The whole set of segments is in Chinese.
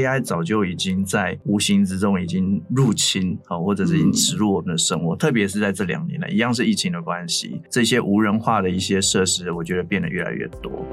AI 早就已经在无形之中已经入侵啊，或者是已经植入我们的生活，嗯、特别是在这两年来，一样是疫情的关系，这些无人化的一些设施，我觉得变得越来越多。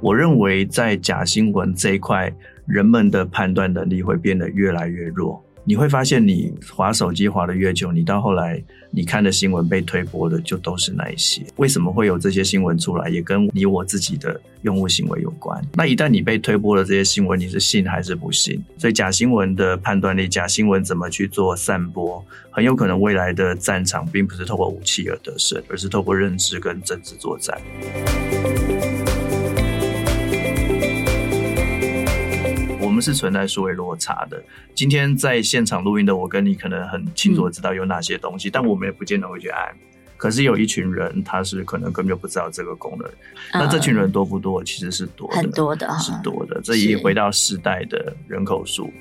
我认为在假新闻这一块，人们的判断能力会变得越来越弱。你会发现，你划手机划得越久，你到后来你看的新闻被推播的就都是那一些。为什么会有这些新闻出来？也跟你我自己的用户行为有关。那一旦你被推播了这些新闻，你是信还是不信？所以假新闻的判断力，假新闻怎么去做散播，很有可能未来的战场并不是透过武器而得胜，而是透过认知跟政治作战。们是存在数位落差的。今天在现场录音的我跟你可能很清楚的知道有哪些东西，嗯、但我们也不见得会去按。可是有一群人，他是可能根本就不知道这个功能。嗯、那这群人多不多？其实是多的，很多的，是多的。这也回到世代的人口数。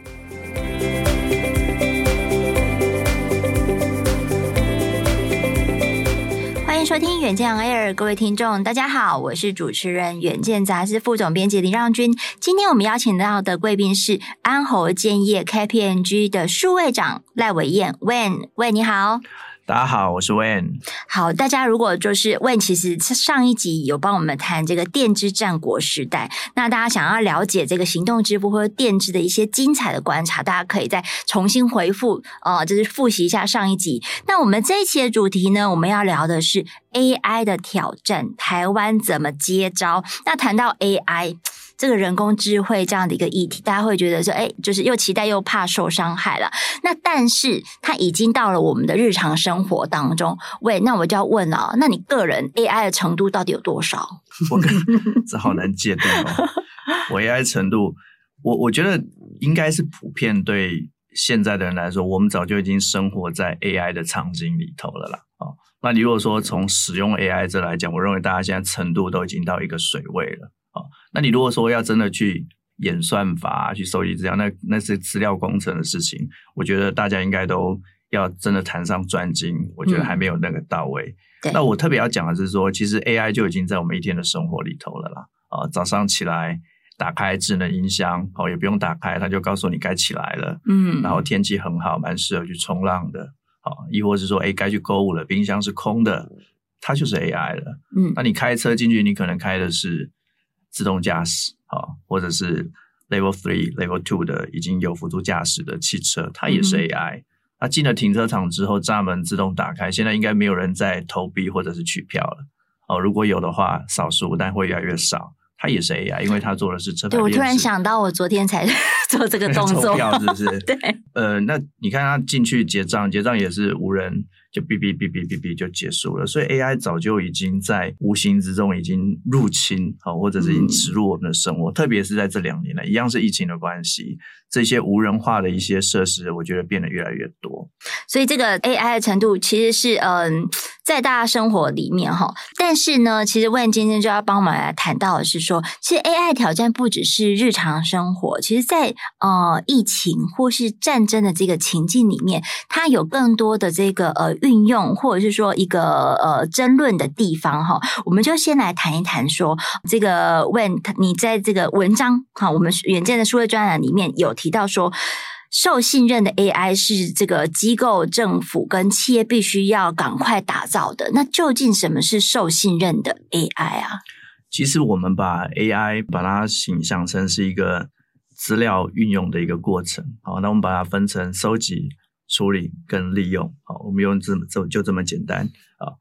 收听远见 Air，各位听众，大家好，我是主持人远见杂志副总编辑林让君。今天我们邀请到的贵宾是安侯建业 KPMG 的数位长赖伟燕，When，喂，你好。大家好，我是 Wen。好，大家如果就是 Wen，其实上一集有帮我们谈这个电之战国时代。那大家想要了解这个行动支付或者电支的一些精彩的观察，大家可以再重新回复呃，就是复习一下上一集。那我们这一期的主题呢，我们要聊的是 AI 的挑战，台湾怎么接招？那谈到 AI。这个人工智慧这样的一个议题，大家会觉得说，哎，就是又期待又怕受伤害了。那但是它已经到了我们的日常生活当中。喂，那我就要问了，哦，那你个人 AI 的程度到底有多少？我这好难界定哦。我 AI 程度，我我觉得应该是普遍对现在的人来说，我们早就已经生活在 AI 的场景里头了啦。哦，那你如果说从使用 AI 这来讲，我认为大家现在程度都已经到一个水位了。好，那你如果说要真的去演算法，去收集资料，那那是资料工程的事情。我觉得大家应该都要真的谈上专精，我觉得还没有那个到位。嗯、那我特别要讲的是说，其实 AI 就已经在我们一天的生活里头了啦。啊，早上起来打开智能音箱，哦，也不用打开，它就告诉你该起来了。嗯，然后天气很好，蛮适合去冲浪的。好，亦或是说，哎，该去购物了，冰箱是空的，它就是 AI 了。嗯，那你开车进去，你可能开的是。自动驾驶，好，或者是 Level Three、Level Two 的已经有辅助驾驶的汽车，它也是 AI。它进了停车场之后，闸门自动打开，现在应该没有人在投币或者是取票了。哦，如果有的话，少数，但会越来越少。它也是 AI，因为它做的是车牌。对，我突然想到，我昨天才 做这个动作，票是不是？对。呃，那你看它进去结账，结账也是无人。就哔哔哔哔哔哔就结束了，所以 AI 早就已经在无形之中已经入侵，好，或者是已经植入我们的生活，嗯、特别是在这两年来，一样是疫情的关系，这些无人化的一些设施，我觉得变得越来越多。所以这个 AI 的程度其实是嗯，在大家生活里面哈，但是呢，其实问今天就要帮我们来谈到的是说，其实 AI 挑战不只是日常生活，其实在呃疫情或是战争的这个情境里面，它有更多的这个呃。运用或者是说一个呃争论的地方哈，我们就先来谈一谈说这个问你在这个文章哈，我们远见的数位专栏里面有提到说，受信任的 AI 是这个机构、政府跟企业必须要赶快打造的。那究竟什么是受信任的 AI 啊？其实我们把 AI 把它形象成是一个资料运用的一个过程。好，那我们把它分成收集。处理跟利用，好，我们用这么就就这么简单啊。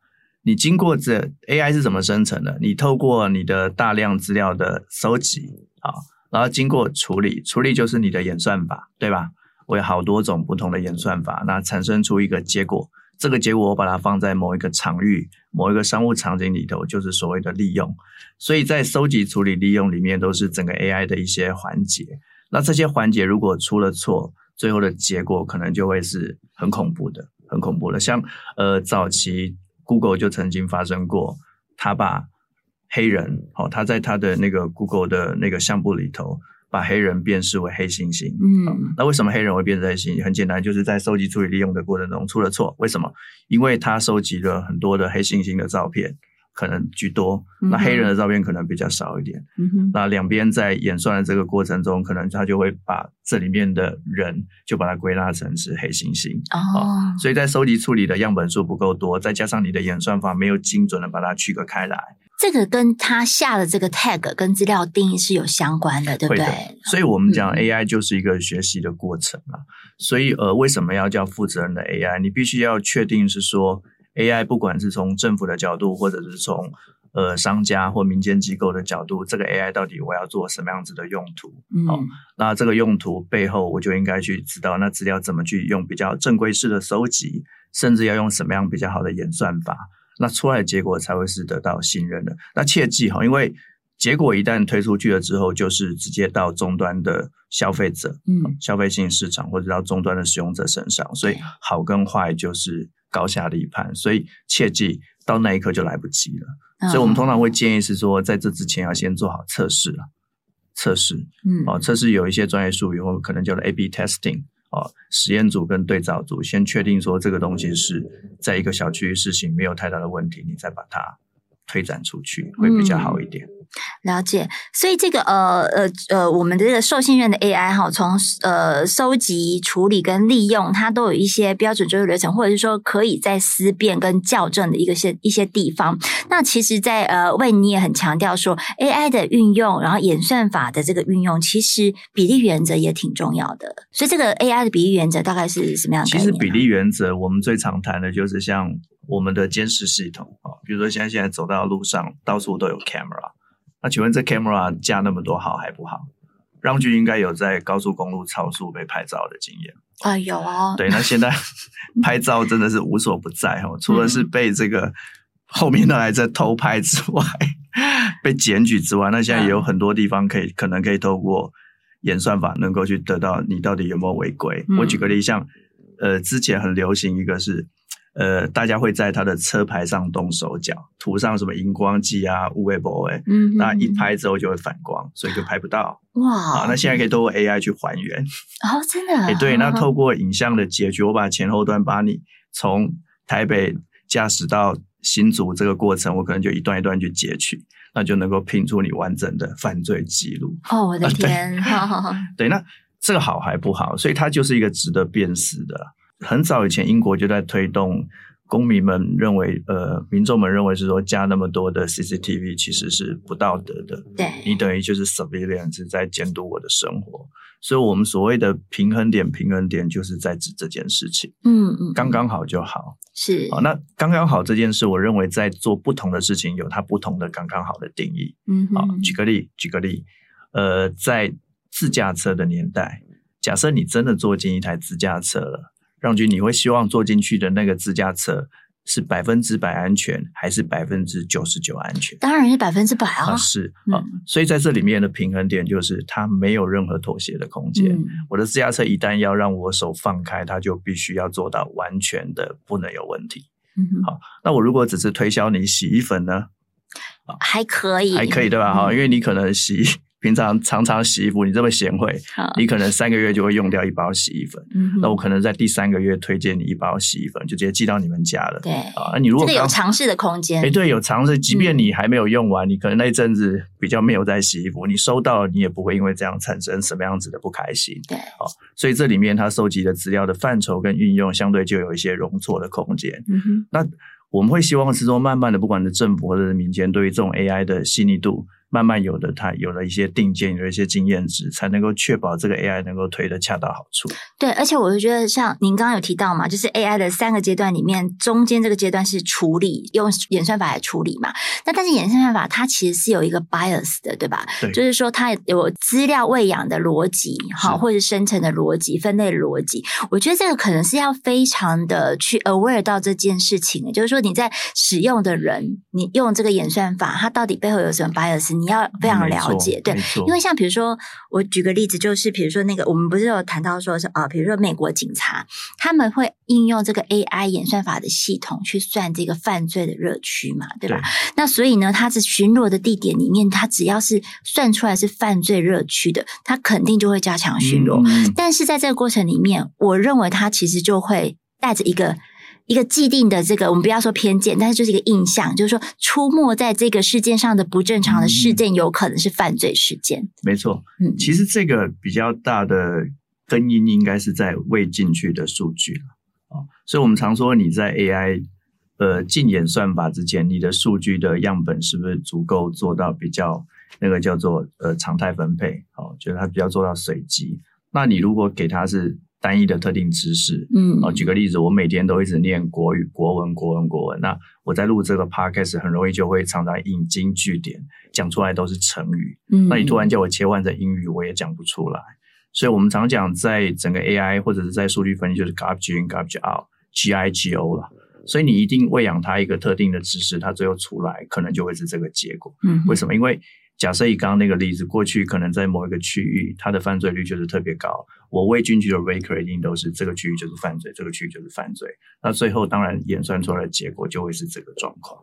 你经过这 AI 是怎么生成的？你透过你的大量资料的收集，好，然后经过处理，处理就是你的演算法，对吧？我有好多种不同的演算法，那产生出一个结果。这个结果我把它放在某一个场域、某一个商务场景里头，就是所谓的利用。所以在收集、处理、利用里面，都是整个 AI 的一些环节。那这些环节如果出了错，最后的结果可能就会是很恐怖的，很恐怖的。像呃，早期 Google 就曾经发生过，他把黑人，哦，他在他的那个 Google 的那个项目里头，把黑人辨识为黑猩猩。嗯、哦，那为什么黑人会变成黑猩猩？很简单，就是在收集、处理、利用的过程中出了错。为什么？因为他收集了很多的黑猩猩的照片，可能居多，嗯、那黑人的照片可能比较少一点。那两边在演算的这个过程中，可能他就会把这里面的人就把它归纳成是黑猩猩。哦，所以在收集处理的样本数不够多，再加上你的演算法没有精准的把它区隔开来，这个跟他下的这个 tag 跟资料定义是有相关的，对不对？所以我们讲 AI 就是一个学习的过程啊。嗯、所以呃，为什么要叫负责任的 AI？你必须要确定是说。AI 不管是从政府的角度，或者是从呃商家或民间机构的角度，这个 AI 到底我要做什么样子的用途？嗯，好，那这个用途背后，我就应该去知道那资料怎么去用比较正规式的收集，甚至要用什么样比较好的演算法，那出来的结果才会是得到信任的。那切记哈，因为结果一旦推出去了之后，就是直接到终端的消费者，嗯，消费性市场或者到终端的使用者身上，所以好跟坏就是。高下立判，所以切记到那一刻就来不及了。嗯、所以我们通常会建议是说，在这之前要先做好测试了。测试，嗯，哦，测试有一些专业术语，或可能叫做 A/B testing，哦，实验组跟对照组先确定说这个东西是在一个小区域试行没有太大的问题，你再把它推展出去会比较好一点。嗯了解，所以这个呃呃呃，我们的这个受信任的 AI 哈，从呃收集、处理跟利用，它都有一些标准作业流程，或者是说可以在思辨跟校正的一个些一些地方。那其实在，在呃，Wayne 你也很强调说，AI 的运用，然后演算法的这个运用，其实比例原则也挺重要的。所以这个 AI 的比例原则大概是什么样的？其实比例原则，我们最常谈的就是像我们的监视系统啊，比如说现在现在走到路上，到处都有 camera。那请问这 camera 架那么多好还不好？让军应该有在高速公路超速被拍照的经验啊，有哦。对，那现在 拍照真的是无所不在哦，除了是被这个后面的还在偷拍之外，被检举之外，那现在也有很多地方可以可能可以透过演算法能够去得到你到底有没有违规。我举个例，像呃之前很流行一个是。呃，大家会在他的车牌上动手脚，涂上什么荧光剂啊、乌龟箔哎，嗯，那一拍之后就会反光，所以就拍不到。哇，好，那现在可以通过 AI 去还原。哦，真的？哎，对，那透过影像的截取，我把前后端把你从台北驾驶到新竹这个过程，我可能就一段一段去截取，那就能够拼出你完整的犯罪记录。哦，我的天！啊、对，对，那这个好还不好？所以它就是一个值得辨识的。很早以前，英国就在推动，公民们认为，呃，民众们认为是说加那么多的 CCTV 其实是不道德的。对，你等于就是 surveillance 在监督我的生活，所以我们所谓的平衡点，平衡点就是在指这件事情。嗯嗯，刚刚好就好。是。好，那刚刚好这件事，我认为在做不同的事情，有它不同的刚刚好的定义。嗯哼，好，举个例，举个例，呃，在自驾车的年代，假设你真的坐进一台自驾车了。让君，你会希望坐进去的那个自驾车是百分之百安全，还是百分之九十九安全？当然是百分之百啊！啊是啊，嗯、所以在这里面的平衡点就是它没有任何妥协的空间。嗯、我的自驾车一旦要让我手放开，它就必须要做到完全的不能有问题。好，那我如果只是推销你洗衣粉呢？还可以，还可以对吧？哈、嗯，因为你可能洗。平常常常洗衣服，你这么贤惠，你可能三个月就会用掉一包洗衣粉。嗯、那我可能在第三个月推荐你一包洗衣粉，就直接寄到你们家了。对啊，那你如果这个有尝试的空间，哎，对，有尝试。即便你还没有用完，嗯、你可能那一阵子比较没有在洗衣服，你收到了，你也不会因为这样产生什么样子的不开心。对，好，所以这里面它收集的资料的范畴跟运用，相对就有一些容错的空间。嗯哼，那我们会希望是说，慢慢的，不管是政府或者是民间，对于这种 AI 的细腻度。慢慢有的，它有了一些定见，有了一些经验值，才能够确保这个 AI 能够推得恰到好处。对，而且我就觉得，像您刚刚有提到嘛，就是 AI 的三个阶段里面，中间这个阶段是处理，用演算法来处理嘛。那但是演算法它其实是有一个 bias 的，对吧？对，就是说它有资料喂养的逻辑，哈，或者生成的逻辑、分类的逻辑。我觉得这个可能是要非常的去 aware 到这件事情，就是说你在使用的人，你用这个演算法，它到底背后有什么 bias？你要非常了解，对，因为像比如说，我举个例子，就是比如说那个，我们不是有谈到说是啊，比如说美国警察他们会应用这个 AI 演算法的系统去算这个犯罪的热区嘛，对吧？对，那所以呢，他是巡逻的地点里面，他只要是算出来是犯罪热区的，他肯定就会加强巡逻。嗯，但是在这个过程里面，我认为他其实就会带着一个。一个既定的这个，我们不要说偏见，但是就是一个印象，就是说出没在这个事件上的不正常的事件，有可能是犯罪事件。没错，嗯，其实这个比较大的根因应该是在未进去的数据了啊，所以我们常说你在 AI 呃进演算法之前，你的数据的样本是不是足够做到比较那个叫做呃常态分配？哦，就是它比较做到随机。那你如果给它是单一的特定知识，嗯，啊，举个例子，我每天都一直念国语、国文、国文、国文，那我在录这个 podcast 很容易就会常常引经据典，讲出来都是成语，嗯，那你突然叫我切换成英语，我也讲不出来。所以我们常讲，在整个 AI 或者是在数据分析，就是 garbage in garbage out，G I G O 了。所以你一定喂养它一个特定的知识，它最后出来可能就会是这个结果。嗯，为什么？因为假设以刚刚那个例子，过去可能在某一个区域，它的犯罪率就是特别高。我喂进去的 record 一定都是这个区域就是犯罪，这个区域就是犯罪。那最后当然演算出来的结果就会是这个状况。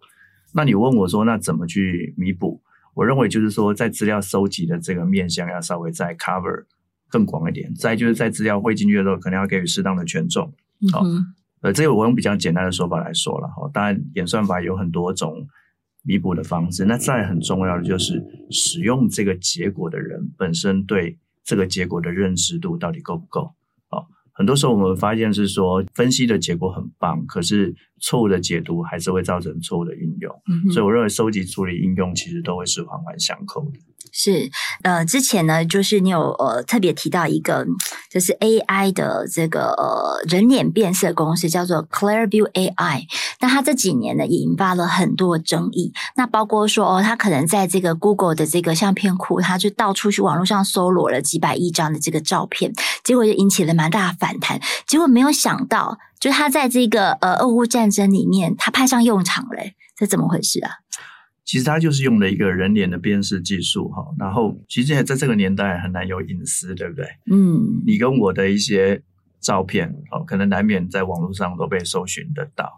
那你问我说，那怎么去弥补？我认为就是说，在资料收集的这个面向要稍微再 cover 更广一点。再就是在资料喂进去的时候，可能要给予适当的权重。好、呃，这个我用比较简单的说法来说了哈。当然，演算法有很多种。弥补的方式，那再很重要的就是使用这个结果的人本身对这个结果的认知度到底够不够？哦，很多时候我们发现是说分析的结果很棒，可是错误的解读还是会造成错误的运用。嗯。所以我认为收集、处理、应用其实都会是环环相扣的。是，呃，之前呢，就是你有呃特别提到一个，就是 AI 的这个呃人脸变色公司叫做 Clearview AI，那它这几年呢也引发了很多争议，那包括说哦，它可能在这个 Google 的这个相片库，它就到处去网络上搜罗了几百亿张的这个照片，结果就引起了蛮大的反弹，结果没有想到，就它在这个呃俄乌战争里面，它派上用场嘞，这怎么回事啊？其实它就是用了一个人脸的辨识技术哈，然后其实在这个年代很难有隐私，对不对？嗯，你跟我的一些照片哦，可能难免在网络上都被搜寻得到。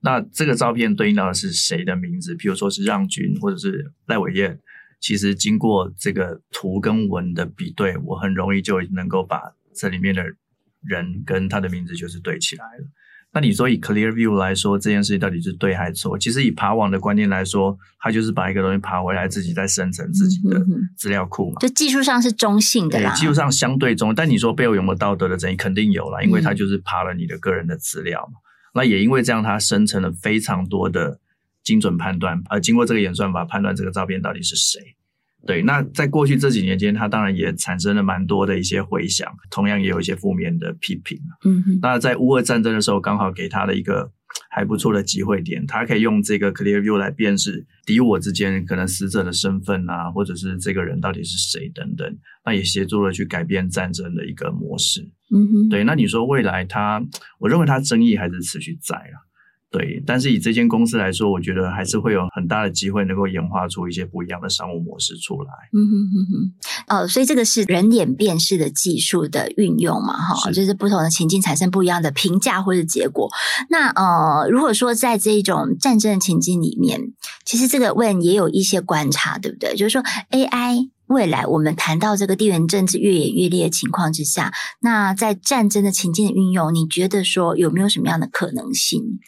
那这个照片对应到的是谁的名字？譬如说是让军或者是赖伟燕，其实经过这个图跟文的比对，我很容易就能够把这里面的人跟他的名字就是对起来了。那你说以 Clearview 来说，这件事情到底是对还是错？其实以爬网的观念来说，它就是把一个东西爬回来，自己再生成自己的资料库嘛。就技术上是中性的啦，技术上相对中。但你说背后有没有道德的争议？肯定有啦，因为它就是爬了你的个人的资料嘛。嗯、那也因为这样，它生成了非常多的精准判断，而经过这个演算法判断这个照片到底是谁。对，那在过去这几年间，它当然也产生了蛮多的一些回响，同样也有一些负面的批评。嗯哼，那在乌俄战争的时候，刚好给他的一个还不错的机会点，他可以用这个 Clearview 来辨识敌我之间可能死者的身份啊，或者是这个人到底是谁等等，那也协助了去改变战争的一个模式。嗯哼，对，那你说未来他，我认为他争议还是持续在啊。对，但是以这间公司来说，我觉得还是会有很大的机会能够演化出一些不一样的商务模式出来。嗯哼哼哼，呃，所以这个是人脸辨识的技术的运用嘛，哈，就是不同的情境产生不一样的评价或者结果。那呃，如果说在这种战争的情境里面，其实这个问也有一些观察，对不对？就是说 AI 未来我们谈到这个地缘政治越演越烈的情况之下，那在战争的情境的运用，你觉得说有没有什么样的可能性？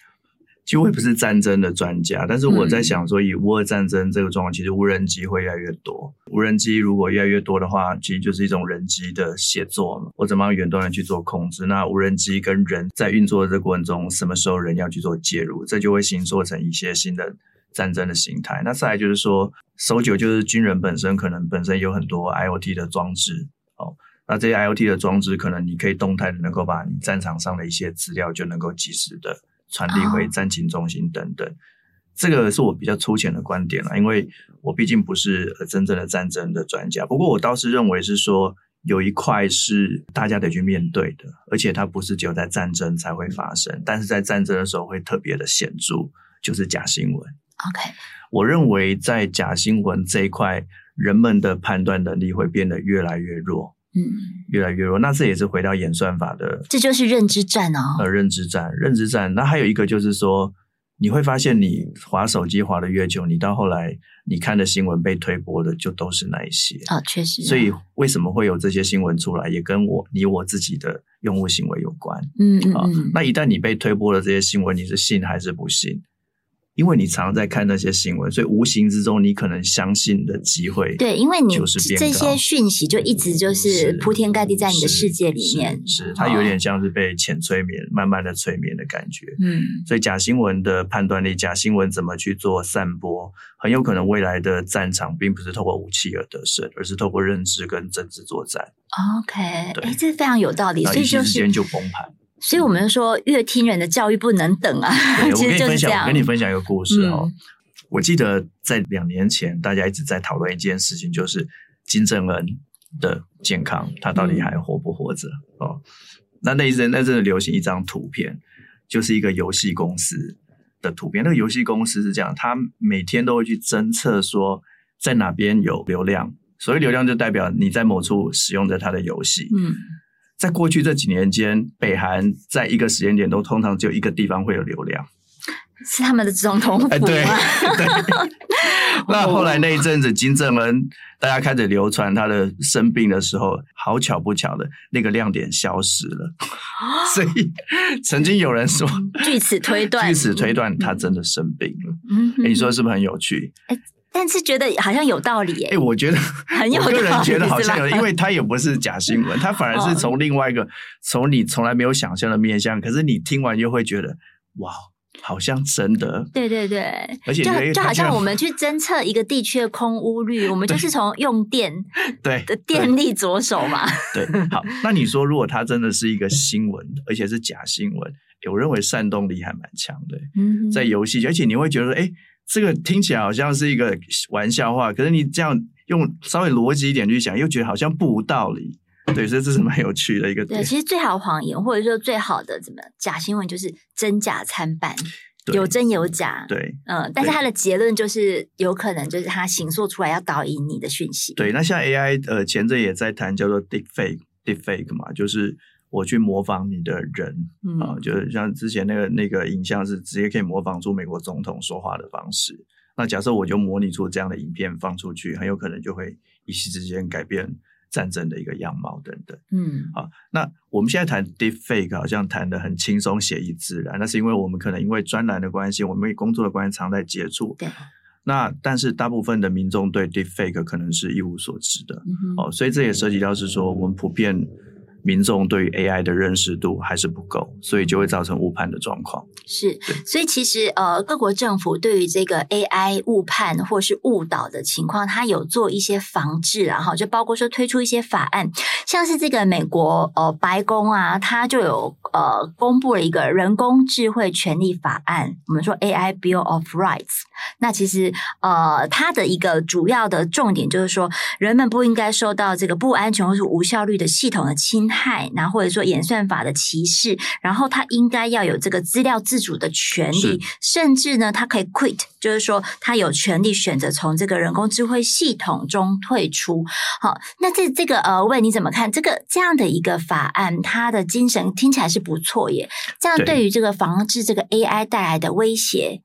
其实我也不是战争的专家，但是我在想说，以乌俄战争这个状况，其实无人机会越来越多。无人机如果越来越多的话，其实就是一种人机的协作嘛。我怎么样远端的去做控制？那无人机跟人在运作的这个过程中，什么时候人要去做介入？这就会形塑成一些新的战争的形态。那再来就是说，搜救就是军人本身可能本身有很多 IoT 的装置哦。那这些 IoT 的装置，可能你可以动态的能够把你战场上的一些资料就能够及时的。传递回战情中心等等，这个是我比较粗浅的观点了，因为我毕竟不是真正的战争的专家。不过我倒是认为是说，有一块是大家得去面对的，而且它不是只有在战争才会发生，但是在战争的时候会特别的显著，就是假新闻。OK，我认为在假新闻这一块，人们的判断能力会变得越来越弱。嗯，越来越弱。那这也是回到演算法的，这就是认知战哦。呃，认知战，认知战。那还有一个就是说，你会发现，你划手机划的越久，你到后来你看的新闻被推播的就都是那一些啊，确实。所以为什么会有这些新闻出来，也跟我你我自己的用户行为有关。嗯嗯，啊，那一旦你被推播了这些新闻，你是信还是不信？因为你常常在看那些新闻，所以无形之中你可能相信的机会对，因为你就是这些讯息就一直就是铺天盖地在你的世界里面，是，它有点像是被浅催眠、哦、慢慢的催眠的感觉。嗯，所以假新闻的判断力，假新闻怎么去做散播，很有可能未来的战场并不是透过武器而得胜，而是透过认知跟政治作战。OK，哎，这非常有道理，所以就是时间就崩盘。所以我们就说，阅听人的教育不能等啊。其实就是这样。我跟你分享一个故事哦。嗯、我记得在两年前，大家一直在讨论一件事情，就是金正恩的健康，他到底还活不活着？嗯、哦，那那一阵那阵子流行一张图片，就是一个游戏公司的图片。那个游戏公司是这样，他每天都会去侦测说在哪边有流量，所谓流量就代表你在某处使用着他的游戏。嗯。在过去这几年间，北韩在一个时间点都通常只有一个地方会有流量，是他们的总统府？哎，对。对 那后来那一阵子，金正恩大家开始流传他的生病的时候，好巧不巧的那个亮点消失了，所以曾经有人说，据此推断，据此推断他真的生病了。嗯，哎，你说是不是很有趣？哎。但是觉得好像有道理耶，哎，我觉得 很有道理，我个人觉得好像有，因为它也不是假新闻，它反而是从另外一个从你从来没有想象的面向，可是你听完又会觉得哇，好像真的，对对对，而且就就好像我们去侦测一个地区的空屋率，我们就是从用电对的电力着手嘛，对，好，那你说如果它真的是一个新闻，而且是假新闻，我认为煽动力还蛮强的，嗯，在游戏，而且你会觉得哎。这个听起来好像是一个玩笑话，可是你这样用稍微逻辑一点去想，又觉得好像不无道理。对，所以这是蛮有趣的一个点。对，其实最好的谎言，或者说最好的怎么假新闻，就是真假参半，有真有假。对，嗯，但是它的结论就是有可能就是它形塑出来要导引你的讯息。对，那像 AI，呃，前阵也在谈叫做 deepfake，deepfake 嘛，就是。我去模仿你的人，嗯、啊，就是像之前那个那个影像是直接可以模仿出美国总统说话的方式。那假设我就模拟出这样的影片放出去，很有可能就会一夕之间改变战争的一个样貌等等。嗯，好，那我们现在谈 deepfake 好像谈的很轻松、写意自然，那是因为我们可能因为专栏的关系，我们工作的关系常在接触。对。那但是大部分的民众对 deepfake 可能是一无所知的。嗯、哦，所以这也涉及到是说我们普遍。民众对于 AI 的认识度还是不够，所以就会造成误判的状况。是，所以其实呃，各国政府对于这个 AI 误判或是误导的情况，它有做一些防治啊，哈，就包括说推出一些法案，像是这个美国呃白宫啊，它就有呃公布了一个人工智慧权利法案，我们说 AI Bill of Rights。那其实呃，它的一个主要的重点就是说，人们不应该受到这个不安全或是无效率的系统的侵害，然后或者说演算法的歧视，然后他应该要有这个资料自主的权利，甚至呢，他可以 quit，就是说他有权利选择从这个人工智慧系统中退出。好，那这这个呃，问你怎么看这个这样的一个法案？它的精神听起来是不错耶。这样对于这个防治这个 AI 带来的威胁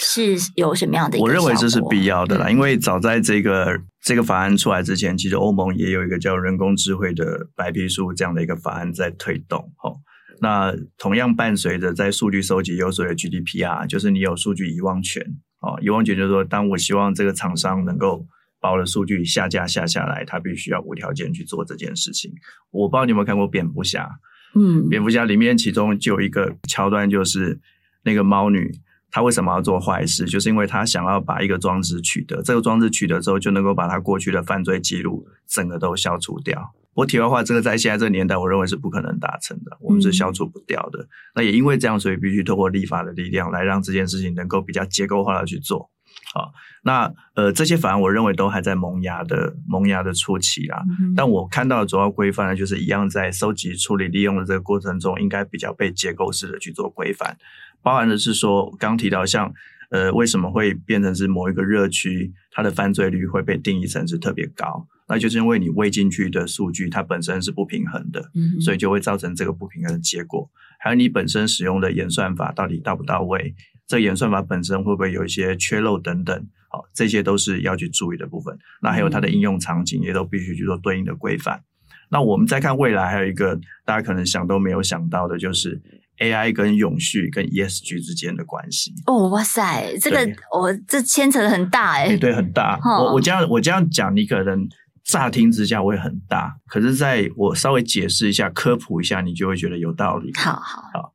是有什么样的？我认为这是必要的啦，嗯、因为早在这个。这个法案出来之前，其实欧盟也有一个叫人工智慧的白皮书这样的一个法案在推动。哦，那同样伴随着在数据收集有所谓的 GDPR，就是你有数据遗忘权。哦，遗忘权就是说，当我希望这个厂商能够把我的数据下架下下来，他必须要无条件去做这件事情。我不知道你有没有看过蝙蝠侠？嗯，蝙蝠侠里面其中就有一个桥段，就是那个猫女。他为什么要做坏事？就是因为他想要把一个装置取得，这个装置取得之后，就能够把他过去的犯罪记录整个都消除掉。我题外话，这个在现在这个年代，我认为是不可能达成的，我们是消除不掉的。嗯、那也因为这样，所以必须透过立法的力量来让这件事情能够比较结构化的去做。好，那呃，这些法案我认为都还在萌芽的萌芽的初期啦。嗯、但我看到的主要规范呢，就是一样在收集、处理、利用的这个过程中，应该比较被结构式的去做规范。包含的是说，刚提到像呃，为什么会变成是某一个热区，它的犯罪率会被定义成是特别高？那就是因为你喂进去的数据它本身是不平衡的，嗯，所以就会造成这个不平衡的结果。还有你本身使用的演算法到底到不到位，这个演算法本身会不会有一些缺漏等等，好，这些都是要去注意的部分。那还有它的应用场景也都必须去做对应的规范。那我们再看未来，还有一个大家可能想都没有想到的，就是 AI 跟永续跟 ESG 之间的关系。哦，哇塞，这个我这牵扯的很大哎、欸，对，很大。哦、我我这样我这样讲，你可能乍听之下会很大，可是在我稍微解释一下、科普一下，你就会觉得有道理。好好好，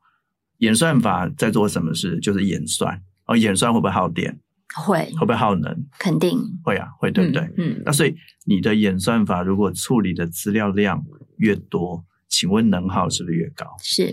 演算法在做什么事？就是演算。哦，演算会不会耗电？会。会不会耗能？肯定会啊，会，对不对？嗯。嗯，那所以你的演算法如果处理的资料量越多，请问能耗是不是越高？是。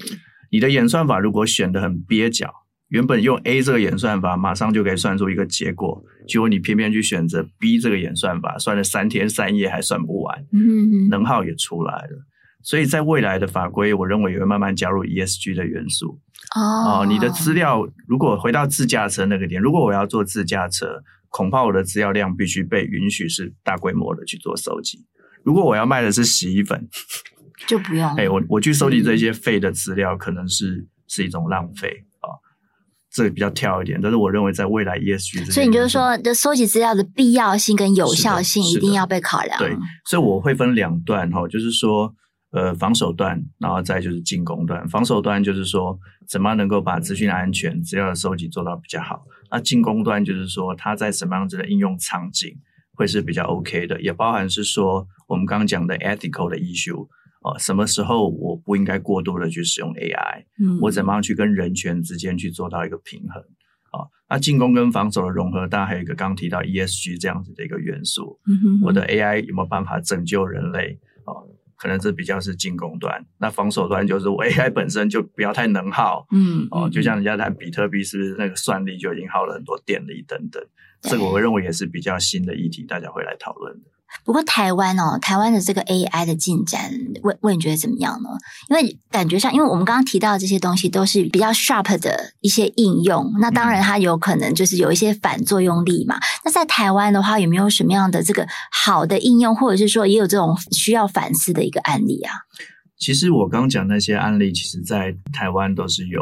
你的演算法如果选的很蹩脚，原本用 A 这个演算法马上就可以算出一个结果，结果你偏偏去选择 B 这个演算法，算了三天三夜还算不完，嗯，能耗也出来了。所以在未来的法规，我认为也会慢慢加入 ESG 的元素。哦，哦，你的资料如果回到自驾车那个点，如果我要做自驾车，恐怕我的资料量必须被允许是大规模的去做收集。如果我要卖的是洗衣粉，就不用。哎，我我去收集这些废的资料，可能是是一种浪费啊。这个比较跳一点，但是我认为在未来 ESG，所以你就是说，的收集资料的必要性跟有效性一定要被考量。对，所以我会分两段哈，就是说，呃，防守端，然后再就是进攻端。防守端就是说，怎么样能够把资讯安全、资料的收集做到比较好。那进攻端就是说，它在什么样子的应用场景会是比较 OK 的，也包含是说我们刚刚讲的 ethical 的 issue。哦，什么时候我不应该过多的去使用 AI？嗯，我怎么样去跟人权之间去做到一个平衡？啊，那进攻跟防守的融合，当然还有一个刚刚提到 ESG 这样子的一个元素。嗯哼，我的 AI 有没有办法拯救人类？哦，可能这比较是进攻端。那防守端就是我 AI 本身就不要太能耗。嗯，哦，就像人家谈比特币，是不是那个算力就已经耗了很多电力等等？这个我认为也是比较新的议题，大家会来讨论的。不过台湾哦，台湾的这个 AI 的进展，问问你觉得怎么样呢？因为感觉上，因为我们刚刚提到的这些东西都是比较 sharp 的一些应用，那当然它有可能就是有一些反作用力嘛。那在台湾的话，有没有什么样的这个好的应用，或者是说也有这种需要反思的一个案例啊？其实我刚讲那些案例，其实在台湾都是有。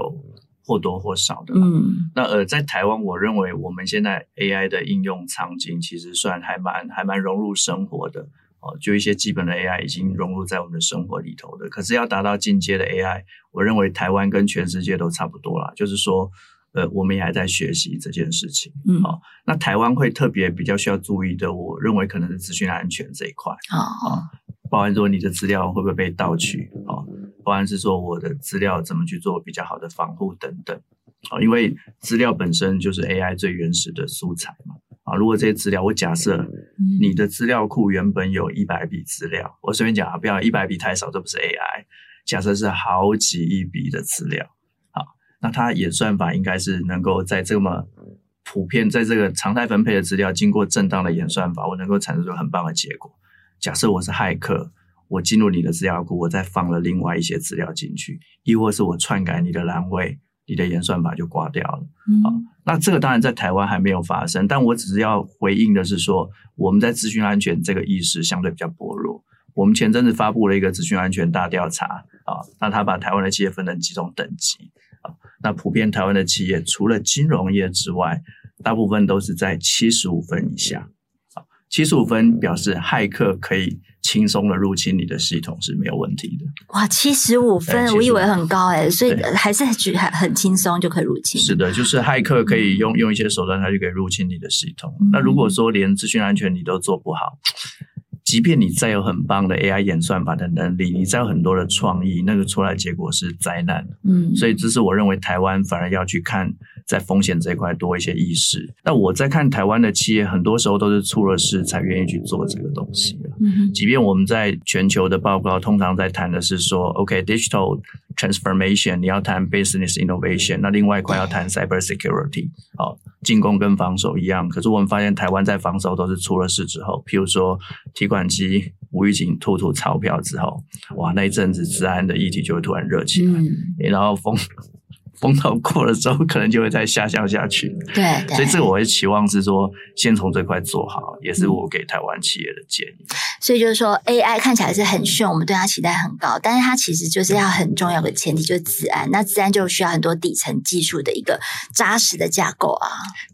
或多或少的，嗯，那呃，在台湾，我认为我们现在 AI 的应用场景其实算还蛮还蛮融入生活的。哦，就一些基本的 AI 已经融入在我们的生活里头的。可是要达到进阶的 AI，我认为台湾跟全世界都差不多啦，就是说，呃，我们也还在学习这件事情，嗯，哦，那台湾会特别比较需要注意的，我认为可能是资讯安全这一块，哦，包含说你的资料会不会被盗取，啊，包含是说我的资料怎么去做比较好的防护等等啊，因为资料本身就是 AI 最原始的素材嘛啊。如果这些资料，我假设你的资料库原本有一百笔资料，我随便讲啊，不要一百笔太少，这不是 AI。假设是好几亿笔的资料，好，那它演算法应该是能够在这么普遍，在这个常态分配的资料，经过正当的演算法，我能够产生出很棒的结果。假设我是骇客。我进入你的资料库，我再放了另外一些资料进去，亦或是我篡改你的栏位，你的演算法就挂掉了。嗯、好，那这个当然在台湾还没有发生，但我只是要回应的是说，我们在资讯安全这个意识相对比较薄弱。我们前阵子发布了一个资讯安全大调查啊，那他把台湾的企业分成几种等级啊，那普遍台湾的企业除了金融业之外，大部分都是在七十五分以下。七十五分表示骇客可以轻松的入侵你的系统是没有问题的。哇，七十五分，我以为很高诶，所以还是很很很轻松就可以入侵。是的，就是骇客可以用用一些手段，他就可以入侵你的系统。嗯、那如果说连资讯安全你都做不好，即便你再有很棒的 AI 演算法的能力，你再有很多的创意，那个出来结果是灾难。嗯，所以这是我认为台湾反而要去看。在风险这一块多一些意识。那我在看台湾的企业，很多时候都是出了事才愿意去做这个东西。嗯，即便我们在全球的报告，通常在谈的是说，OK，digital transformation，你要谈 business innovation，那另外一块要谈 cyber security。好，进攻跟防守一样，可是我们发现台湾在防守都是出了事之后，譬如说提款机无预警吐吐钞票之后，哇，那一阵子治安的议题就会突然热起来，嗯，然后风。风头过了之后，可能就会再下降下去。对，对，所以这个我会期望是说，先从这块做好，也是我给台湾企业的建议。嗯、所以就是说，AI 看起来是很炫，我们对它期待很高，但是它其实就是要很重要的前提就是自安，那自安就需要很多底层技术的一个扎实的架构啊。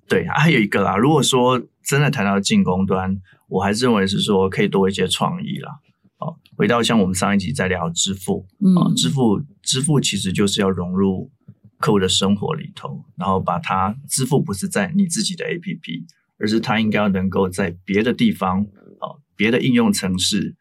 对，还有一个啦，如果说真的谈到进攻端，我还是认为是说可以多一些创意啦。回到像我们上一集在聊支付，啊、嗯，支付支付其实就是要融入客户的生活里头，然后把它支付不是在你自己的 APP，而是它应该要能够在别的地方，啊，别的应用程式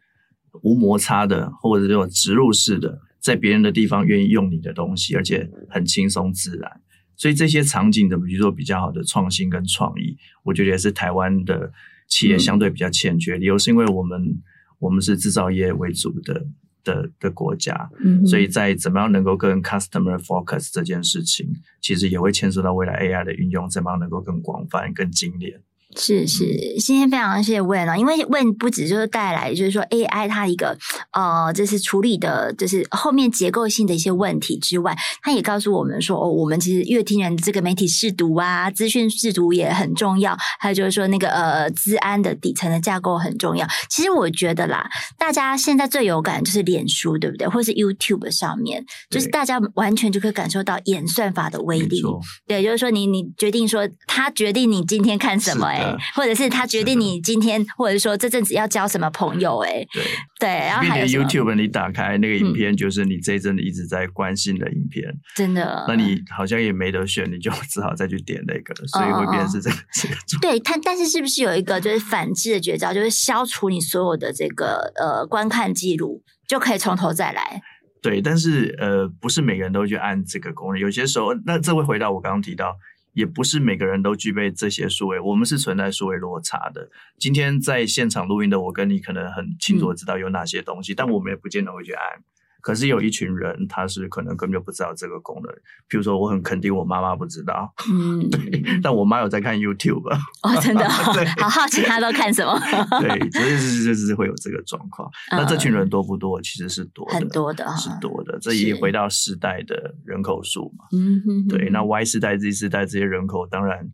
无摩擦的，或者这种植入式的，在别人的地方愿意用你的东西，而且很轻松自然。所以这些场景的，比如说比较好的创新跟创意，我觉得也是台湾的企业相对比较欠缺，理由是因为我们。我们是制造业为主的的的国家，嗯，所以在怎么样能够跟 customer focus 这件事情，其实也会牵涉到未来 AI 的运用，怎么样能够更广泛、更精炼。是是，今天非常谢谢 Wayne 啊，因为 Wayne 不只就是带来，就是说 AI 它一个呃，就是处理的，就是后面结构性的一些问题之外，它也告诉我们说，哦，我们其实乐听人这个媒体试读啊，资讯试读也很重要，还有就是说那个呃，资安的底层的架构很重要。其实我觉得啦，大家现在最有感就是脸书，对不对？或是 YouTube 上面，就是大家完全就可以感受到演算法的威力。对，就是说你你决定说，他决定你今天看什么，欸，或者是他决定你今天，或者是说这阵子要交什么朋友？哎，对对，然后还有 YouTube，你打开那个影片，就是你这一阵子一直在关心的影片，真的。那你好像也没得选，你就只好再去点那个，所以会变成是这个 这个。对，但但是是不是有一个就是反制的绝招，就是消除你所有的这个呃观看记录，就可以从头再来？对，但是呃，不是每个人都去按这个功能，有些时候，那这会回到我刚刚提到。也不是每个人都具备这些数位，我们是存在数位落差的。今天在现场录音的我跟你可能很清楚的知道有哪些东西，嗯、但我们也不见得会去按。可是有一群人，他是可能根本就不知道这个功能。譬如说，我很肯定我妈妈不知道，嗯，对，但我妈有在看 YouTube。哦，真的，对，好好奇她都看什么？对，所以是就是会有这个状况。嗯、那这群人多不多？其实是多的，很多的，是多的。这也回到世代的人口数嘛。嗯哼，对。那 Y 世代、Z 世代这些人口，当然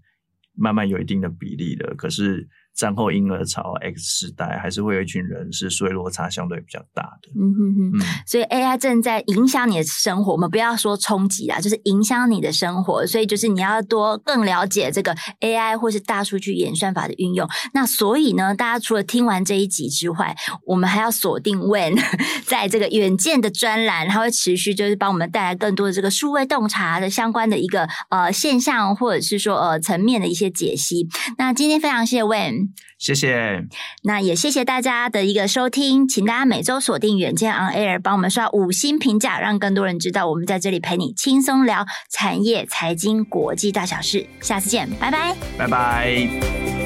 慢慢有一定的比例的。可是。战后婴儿潮 X 世代还是会有一群人是数位落差相对比较大的。嗯哼哼，嗯，所以 AI 正在影响你的生活，我们不要说冲击啦，就是影响你的生活。所以就是你要多更了解这个 AI 或是大数据演算法的运用。那所以呢，大家除了听完这一集之外，我们还要锁定 Wayne 在这个远见的专栏，他会持续就是帮我们带来更多的这个数位洞察的相关的一个呃现象，或者是说呃层面的一些解析。那今天非常谢谢 Wayne。谢谢，那也谢谢大家的一个收听，请大家每周锁定远见 On Air，帮我们刷五星评价，让更多人知道我们在这里陪你轻松聊产业、财经、国际大小事。下次见，拜拜，拜拜。